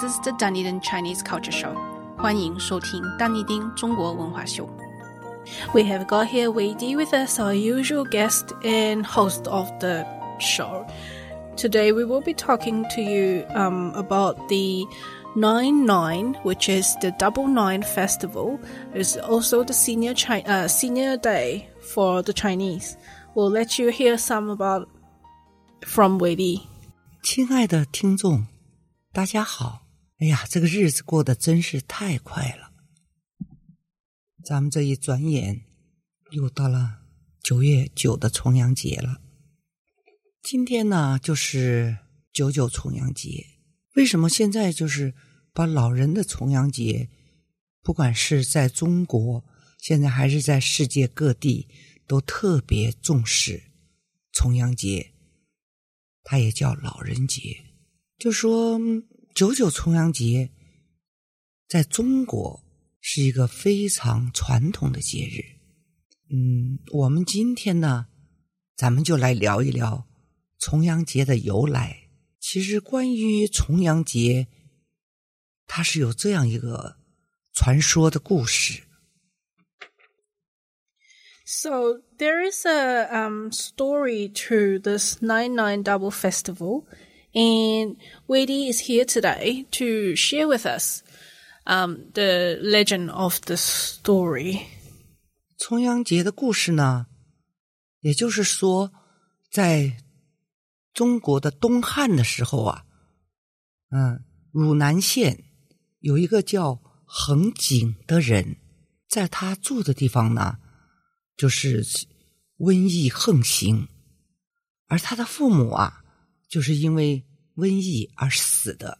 This is the Dunedin Chinese Culture Show. 欢迎收听丹尼丁中国文化秀。We have got here Wei Di with us, our usual guest and host of the show. Today we will be talking to you um, about the Nine Nine, which is the Double Nine Festival. It's also the senior Chi- uh, senior day for the Chinese. We'll let you hear some about from Wei Di. 亲爱的听众，大家好！ 哎呀，这个日子过得真是太快了。咱们这一转眼，又到了九月九的重阳节了。今天呢，就是九九重阳节。为什么现在就是把老人的重阳节，不管是在中国，现在还是在世界各地，都特别重视重阳节？它也叫老人节。就说九九重阳节，在中国是一个非常传统的节日。嗯，我们今天呢，咱们就来聊一聊重阳节的由来。其实，关于重阳节，它是有这样一个传说的故事。So there is a um, story to this Nine Nine Double Festival, and Wei Di is here today to share with us um, the legend of the story. 重阳节的故事呢，也就是说，在中国的东汉的时候啊，嗯，汝南县有一个叫恒景的人，在他住的地方呢，就是瘟疫横行，而他的父母啊。就是因为瘟疫而死的。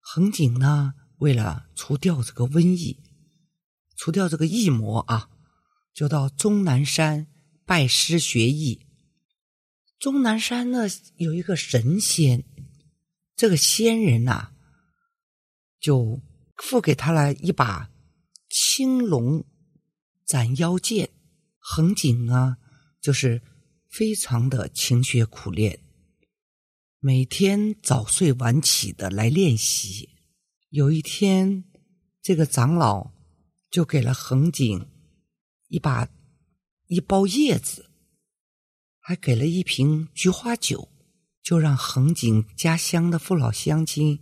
恒景呢，为了除掉这个瘟疫，除掉这个疫魔啊，就到终南山拜师学艺。终南山呢有一个神仙，这个仙人呐、就付给他了一把青龙斩妖剑。恒景啊，就是非常的勤学苦练，每天早睡晚起的来练习。有一天，这个长老就给了恒景一把一包叶子，还给了一瓶菊花酒，就让恒景家乡的父老乡亲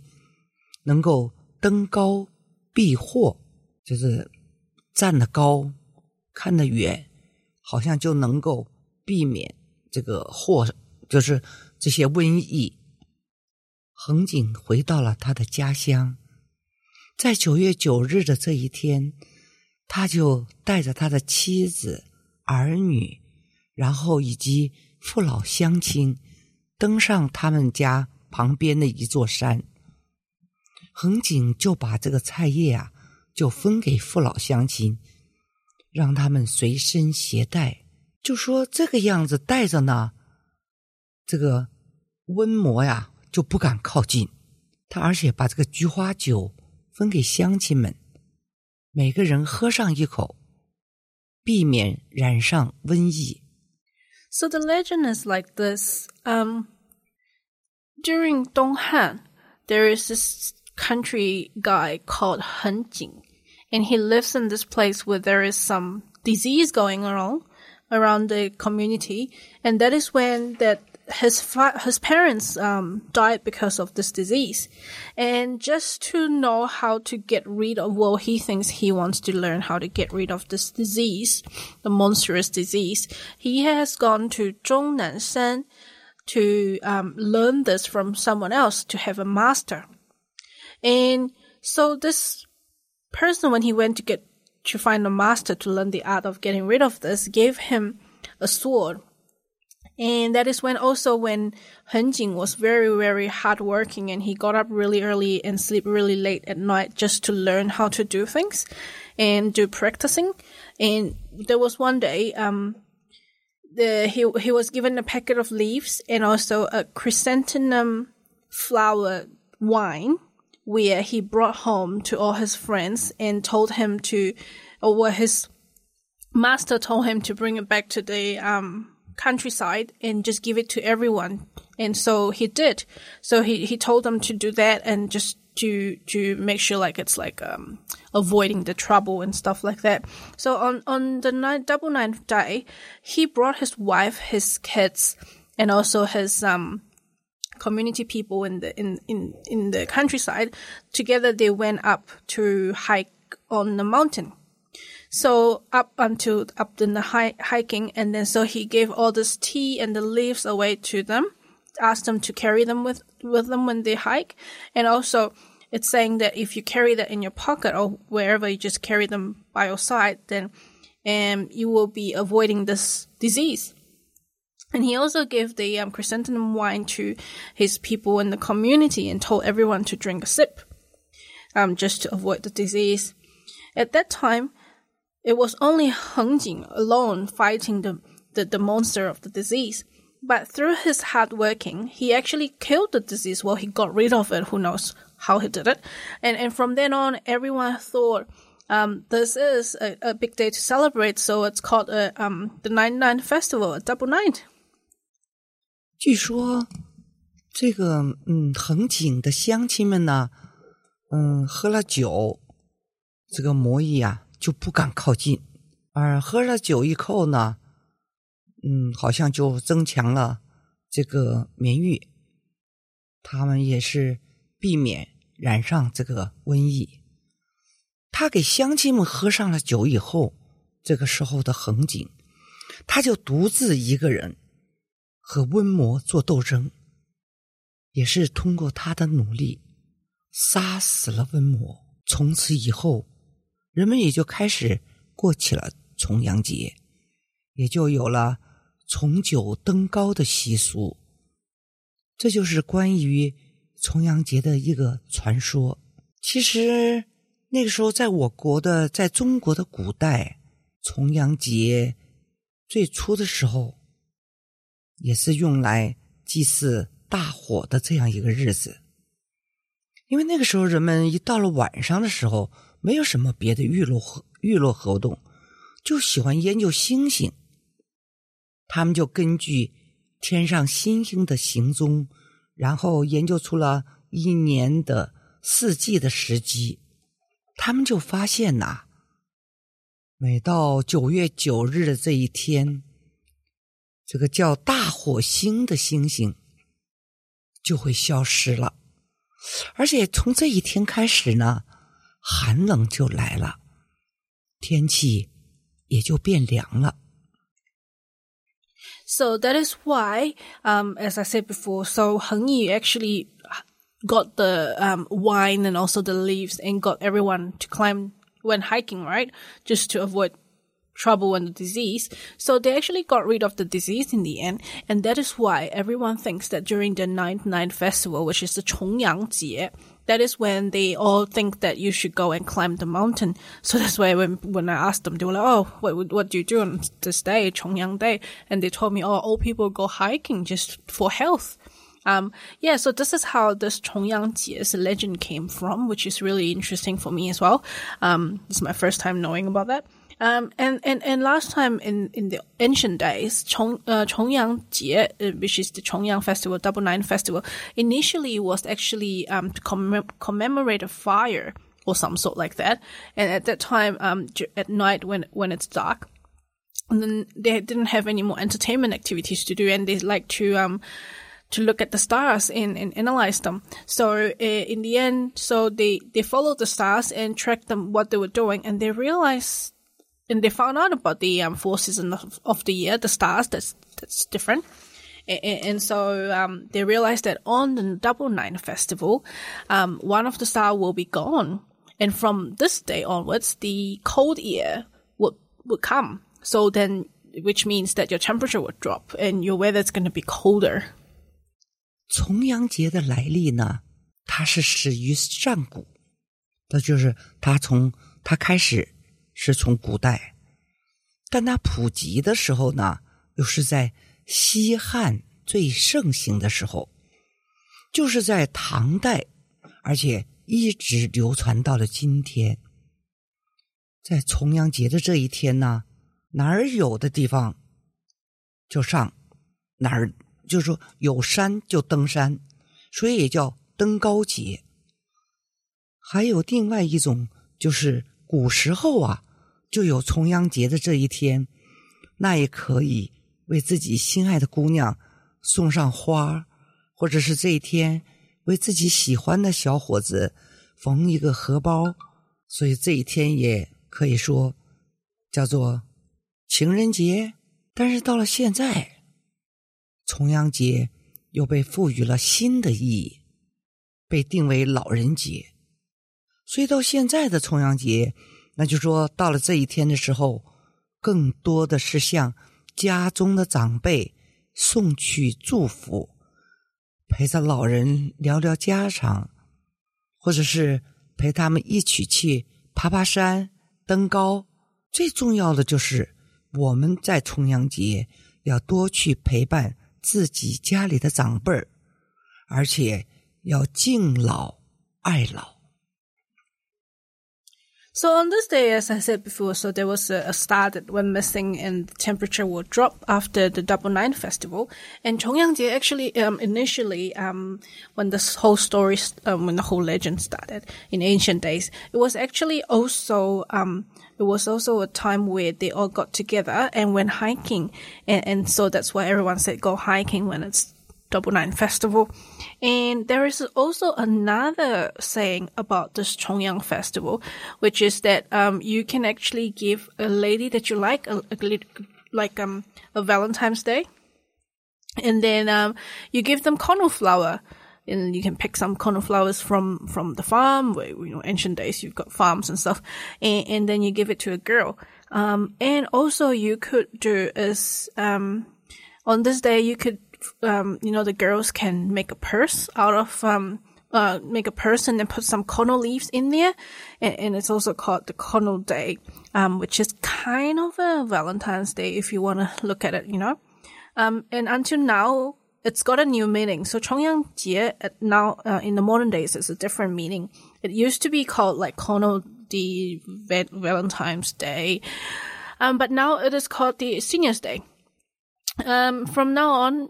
能够登高避祸，就是站得高，看得远，好像就能够避免这个祸，就是这些瘟疫。恒景回到了他的家乡。在九月九日的这一天，他就带着他的妻子、儿女，然后以及父老乡亲，登上他们家旁边的一座山。恒景就把这个菜叶啊，就分给父老乡亲，让他们随身携带。就说这个样子带着呢，这个瘟魔呀就不敢靠近。他而且把这个菊花酒。分给乡亲们，每个人喝上一口，避免染上瘟疫。 So the legend is like this. Um, during Donghan, there is this country guy called Han Jing, and he lives in this place where there is some disease going around around the community, and that is when that his fa- his parents um, died because of this disease, and just to know how to get rid of, well, he thinks he wants to learn how to get rid of this disease, the monstrous disease. He has gone to Zhongnanshan to um, learn this from someone else to have a master, and so this person, when he went to get to find a master to learn the art of getting rid of this, gave him a sword and that is when also when Han Jing was very, very hardworking and he got up really early and sleep really late at night just to learn how to do things and do practicing. And there was one day, um, the, he, he was given a packet of leaves and also a chrysanthemum flower wine where he brought home to all his friends and told him to, or what his master told him to bring it back to the, um, countryside and just give it to everyone And so he did. So he, he told them to do that and just to to make sure like it's like um avoiding the trouble and stuff like that. So on on the nine, double ninth day, he brought his wife, his kids, and also his um community people in the in in in the countryside. Together, they went up to hike on the mountain. So up until up in the hi- hiking, and then so he gave all this tea and the leaves away to them, asked them to carry them with with them when they hike, and also it's saying that if you carry that in your pocket or wherever you just carry them by your side, then um, you will be avoiding this disease. And he also gave the um, chrysanthemum wine to his people in the community and told everyone to drink a sip, um, just to avoid the disease. At that time, it was only Heng Jing alone fighting the, the, the monster of the disease. But through his hard working, he actually killed the disease. Well, he got rid of it. Who knows how he did it? And and from then on, everyone thought um, this is a, a big day to celebrate. So it's called a, um, the Nine Nine Festival, a double nine. 据说这个嗯，横井的乡亲们呢，嗯，喝了酒，这个魔芋啊 就不敢靠近，而喝了酒以后呢，嗯，好像就增强了这个免疫，他们也是避免染上这个瘟疫。他给乡亲们喝上了酒以后，这个时候的横井，他就独自一个人。和瘟魔做斗争，也是通过他的努力杀死了瘟魔。从此以后，人们也就开始过起了重阳节，也就有了重九登高的习俗。这就是关于重阳节的一个传说。其实那个时候，在我国的，在中国的古代，重阳节最初的时候。也是用来祭祀大火的这样一个日子，因为那个时候人们一到了晚上的时候，没有什么别的娱乐活娱乐活动，就喜欢研究星星。他们就根据天上星星的行踪，然后研究出了一年的四季的时机。他们就发现呐，每到九月九日的这一天。这个叫大火星的星星就会消失了，而且从这一天开始呢，寒冷就来了，天气也就变凉了。So that is why, um, as I said before, so Heng Yi actually got the um, wine and also the leaves and got everyone to climb when hiking, right? Just to avoid trouble and the disease. So they actually got rid of the disease in the end. And that is why everyone thinks that during the ninth night festival, which is the Chongyang Jie, that is when they all think that you should go and climb the mountain. So that's why when, when I asked them, they were like, Oh, what, what do you do on this day, Chongyang Day? And they told me, Oh, all people go hiking just for health. Um, yeah, so this is how this Chongyang Jie's legend came from, which is really interesting for me as well. Um, it's my first time knowing about that. Um, and, and, and last time in, in the ancient days, Chong, uh, Chongyang Jie, uh, which is the Chongyang Festival, Double Nine Festival, initially was actually, um, to commem- commemorate a fire or some sort like that. And at that time, um, at night when, when it's dark, and then they didn't have any more entertainment activities to do and they like to, um, to look at the stars and, and analyze them. So uh, in the end, so they, they followed the stars and tracked them what they were doing and they realized and they found out about the um, four seasons of, of the year, the stars. That's that's different. And, and so um, they realized that on the Double Nine Festival, um, one of the stars will be gone, and from this day onwards, the cold year would would come. So then, which means that your temperature would drop and your weather is going to be colder. 重阳节的来历呢，它是始于上古，那就是它从它开始 是从古代，但它普及的时候呢，又是在西汉最盛行的时候，就是在唐代，而且一直流传到了今天。在重阳节的这一天呢，哪儿有的地方就上，哪儿就是说有山就登山，所以也叫登高节。还有另外一种，就是古时候啊，就有重阳节的这一天，那也可以为自己心爱的姑娘送上花，或者是这一天为自己喜欢的小伙子缝一个荷包，所以这一天也可以说叫做情人节。但是到了现在，重阳节又被赋予了新的意义，被定为老人节。所以到现在的重阳节，那就说到了这一天的时候，更多的是向家中的长辈送去祝福，陪着老人聊聊家常，或者是陪他们一起去爬爬山、登高。最重要的就是我们在重阳节要多去陪伴自己家里的长辈儿，而且要敬老爱老。So on this day, as I said before, so there was a, a star that went missing and the temperature will drop after the Double Nine Festival. And Chongyang actually, um, initially, um, when this whole story, um, when the whole legend started in ancient days, it was actually also, um, it was also a time where they all got together and went hiking. And, and so that's why everyone said go hiking when it's Double Nine Festival. And there is also another saying about this Chongyang Festival, which is that um, you can actually give a lady that you like, a, a, like um, a Valentine's Day, and then um, you give them conoflower. And you can pick some conoflowers from, from the farm, where, you know, ancient days you've got farms and stuff, and, and then you give it to a girl. Um, and also you could do is, um, on this day you could um, you know, the girls can make a purse out of, um, uh, make a purse and then put some kono leaves in there. And, and it's also called the kono day, um, which is kind of a Valentine's Day if you want to look at it, you know. Um, and until now, it's got a new meaning. So Chongyang Jie now, uh, in the modern days, it's a different meaning. It used to be called like Kono the Valentine's Day. Um, but now it is called the Seniors Day. Um, from now on,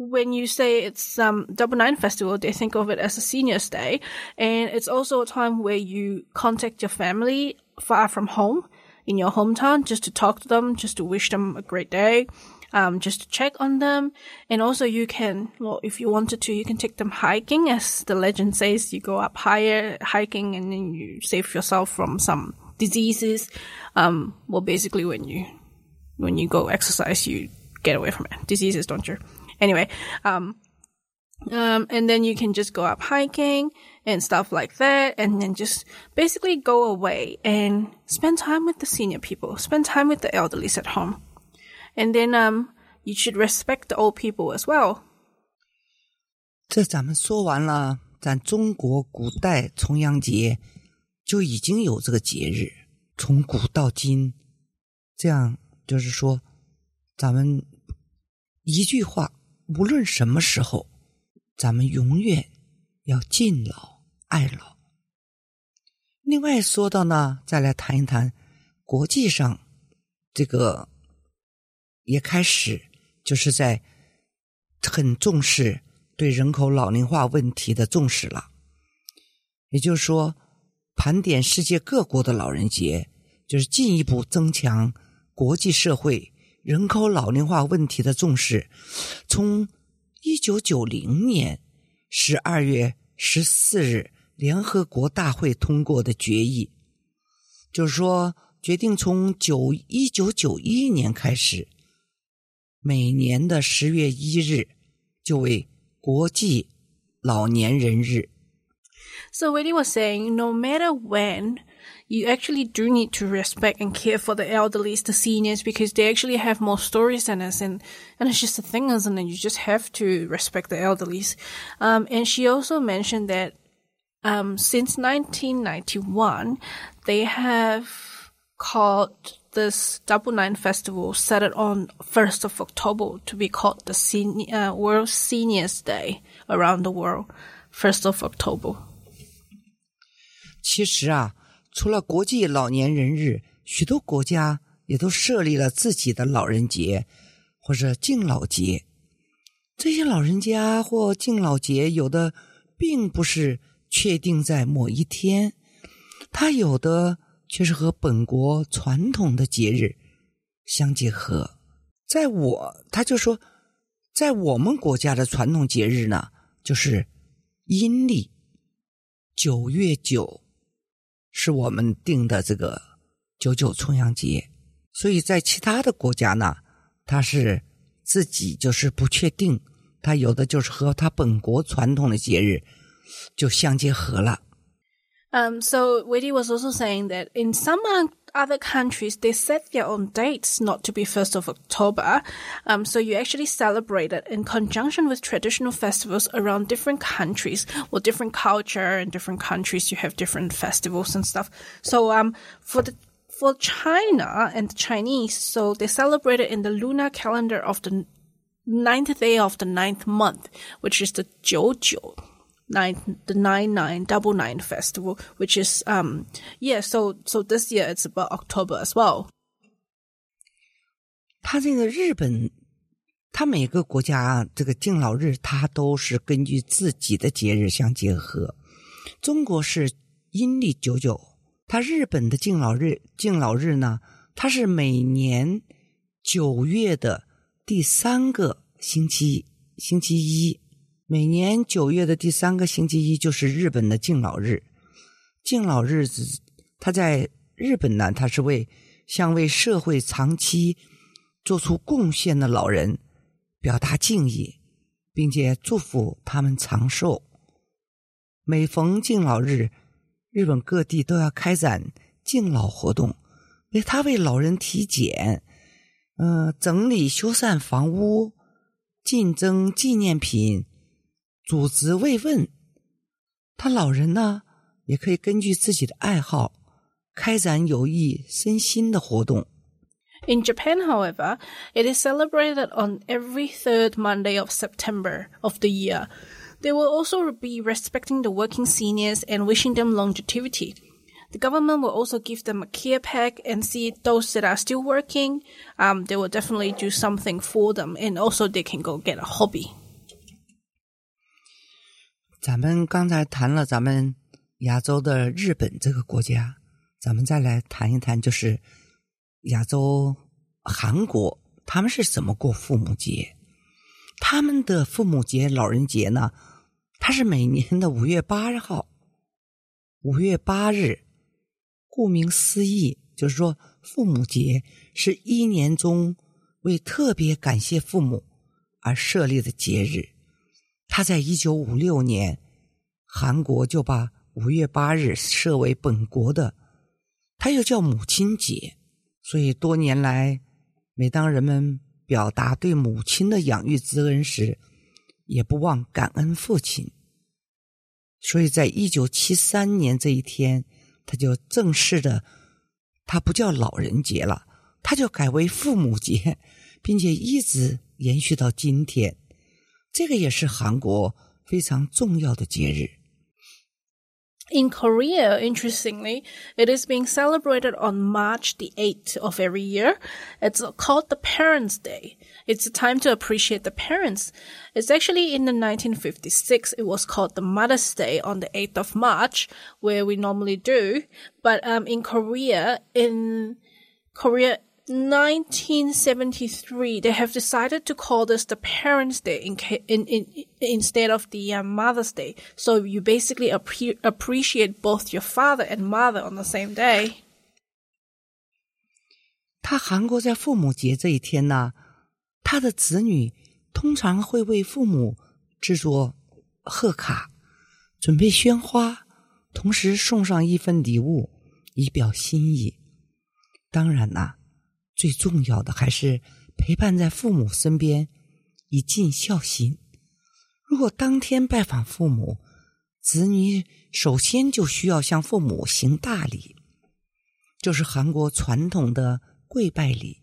when you say it's um, Double Nine Festival, they think of it as a seniors day, and it's also a time where you contact your family far from home in your hometown just to talk to them, just to wish them a great day, um, just to check on them, and also you can, well, if you wanted to, you can take them hiking, as the legend says. You go up higher hiking, and then you save yourself from some diseases. Um, well, basically, when you when you go exercise, you get away from it. Diseases, don't you? Anyway, um, um, and then you can just go up hiking and stuff like that, and then just basically go away and spend time with the senior people, spend time with the elderly at home, and then um, you should respect the old people as well. 这咱们说完了，咱中国古代重阳节就已经有这个节日，从古到今，这样就是说，咱们一句话 无论什么时候，咱们永远要敬老爱老。另外说到呢，再来谈一谈国际上这个也开始就是在很重视对人口老龄化问题的重视了。也就是说，盘点世界各国的老人节，就是进一步增强国际社会。人口老龄化问题的重视，从一九九零年十二月十四日联合国大会通过的决议，就是说决定从九一九九一年开始，每年的十月一日就为国际老年人日。So Willie was saying, no matter when. you actually do need to respect and care for the elderly, the seniors, because they actually have more stories than us. And, and it's just a thing, isn't it? You just have to respect the elderlies. Um, and she also mentioned that, um, since 1991, they have called this Double Nine Festival set it on 1st of October to be called the senior, uh, World Seniors Day around the world. 1st of October. 其实啊， 除了国际老年人日，许多国家也都设立了自己的老人节或者敬老节。这些老人家或敬老节，有的并不是确定在某一天，他有的却是和本国传统的节日相结合。在我，他就说，在我们国家的传统节日呢，就是阴历九月九，是我们定的这个九九重阳节。所以在其他的国家呢，它是自己就是不确定，它有的就是和它本国传统的节日就相结合了。Um, so Witty was also saying that in some other countries, they set their own dates not to be 1st of October. Um, so you actually celebrate it in conjunction with traditional festivals around different countries or different culture and different countries. You have different festivals and stuff. So, um, for the for China and the Chinese, so they celebrate it in the lunar calendar of the ninth day of the ninth month, which is the Jiujiu Nine, the nine nine double nine festival, which is um yeah. So so this year it's about October as well. 他这个日本，他每个国家这个敬老日，他都是根据自己的节日相结合。中国是阴历九九，他日本的敬老日敬老日呢，它是每年九月的第三个星期星期一。 每年九月的第三个星期一就是日本的敬老日。敬老日子，他在日本呢，他是为向为社会长期做出贡献的老人表达敬意，并且祝福他们长寿。每逢敬老日，日本各地都要开展敬老活动，为他为老人体检，嗯，整理修缮房屋，竞争纪念品。组织慰问，他老人呢也可以根据自己的爱好开展有益身心的活动。In Japan, however, it is celebrated on every third Monday of September of the year. They will also be respecting the working seniors and wishing them longevity. The government will also give them a care pack and see those that are still working. Um, they will definitely do something for them, and also they can go get a hobby. 咱们刚才谈了咱们亚洲的日本这个国家，咱们再来谈一谈，就是亚洲韩国，他们是怎么过父母节？他们的父母节、老人节呢？它是每年的五月八号，五月八日。顾名思义，就是说父母节是一年中为特别感谢父母而设立的节日。他在一九五六年，韩国就把五月八日设为本国的，它又叫母亲节。所以多年来，每当人们表达对母亲的养育之恩时，也不忘感恩父亲。所以在一九七三年这一天，他就正式的，他不叫老人节了，他就改为父母节，并且一直延续到今天。这个也是韩国非常重要的节日。In Korea, interestingly, it is being celebrated on March the 8th of every year. It's called the Parents' Day. It's a time to appreciate the parents. It's actually in the 1956, it was called the Mother's Day on the 8th of March, where we normally do. But, um, in Korea, in Korea, 1973, they have decided to call this the Parents' Day in, in, in, instead of the uh, Mother's Day. So you basically appre appreciate both your father and mother on the same day. 他韩国在父母节这一天呢，他的子女通常会为父母制作贺卡，准备鲜花，同时送上一份礼物以表心意。当然啦。 最重要的还是陪伴在父母身边，以尽孝心。如果当天拜访父母，子女首先就需要向父母行大礼，就是韩国传统的跪拜礼。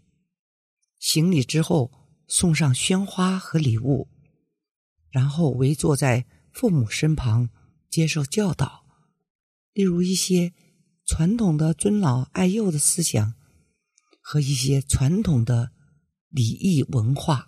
行礼之后，送上鲜花和礼物，然后围坐在父母身旁接受教导，例如一些传统的尊老爱幼的思想。和一些传统的礼仪文化，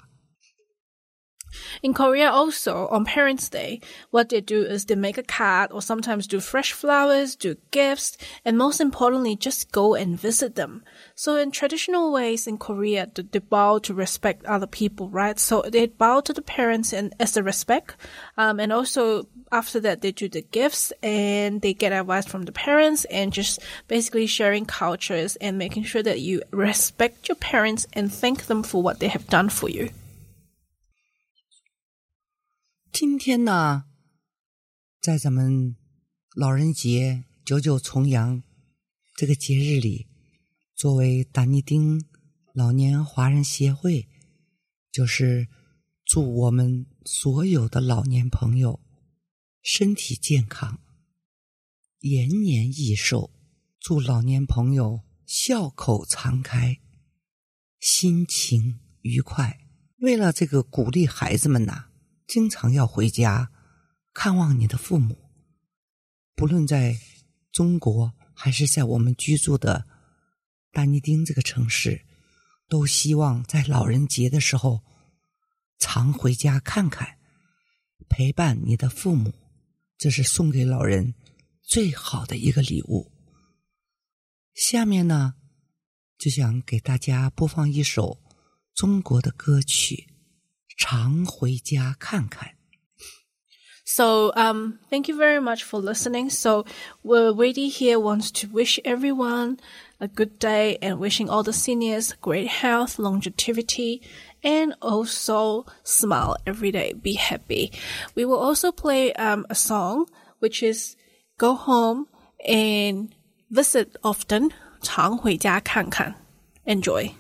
In Korea also, on Parents' Day, what they do is they make a card or sometimes do fresh flowers, do gifts, and most importantly, just go and visit them. So in traditional ways in Korea, they bow to respect other people, right? So they bow to the parents and as a respect. Um, and also after that, they do the gifts and they get advice from the parents and just basically sharing cultures and making sure that you respect your parents and thank them for what they have done for you. 今天呢，在咱们老人节九九重阳这个节日里，作为丹尼丁老年华人协会，就是祝我们所有的老年朋友身体健康、延年益寿，祝老年朋友笑口常开、心情愉快。为了这个鼓励孩子们呐。经常要回家看望你的父母，不论在中国还是在我们居住的丹尼丁这个城市，都希望在老人节的时候常回家看看，陪伴你的父母，这是送给老人最好的一个礼物。下面呢，就想给大家播放一首中国的歌曲。常回家看看。So, um, thank you very much for listening. So, well, Weidi here wants to wish everyone a good day and wishing all the seniors great health, longevity, and also smile every day. Be happy. We will also play um, a song which is go home and visit often. 常回家看看. Enjoy.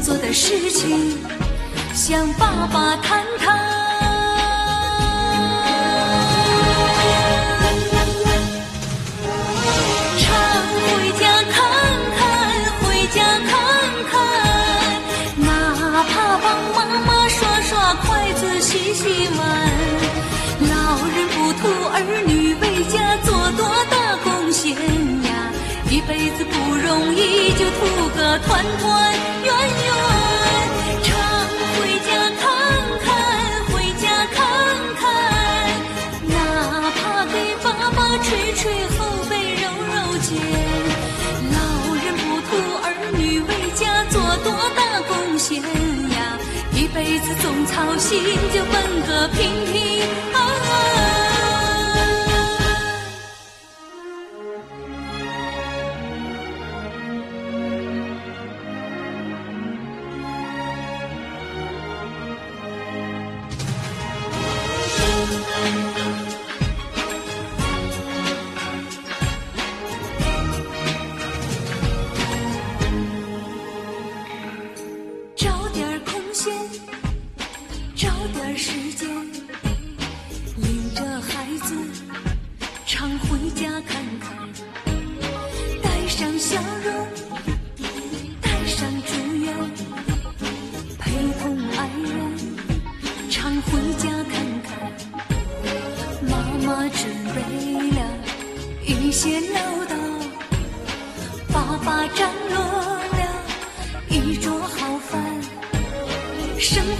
做的事情向爸爸谈谈常回家看看回家看看哪怕帮妈妈刷刷筷子洗洗碗老人不图儿女为家做多大贡献呀。一辈子不容易就图个团团心，就奔个平平。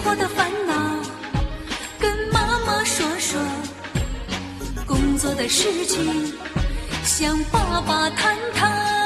我的烦恼跟妈妈说说工作的事情向爸爸谈谈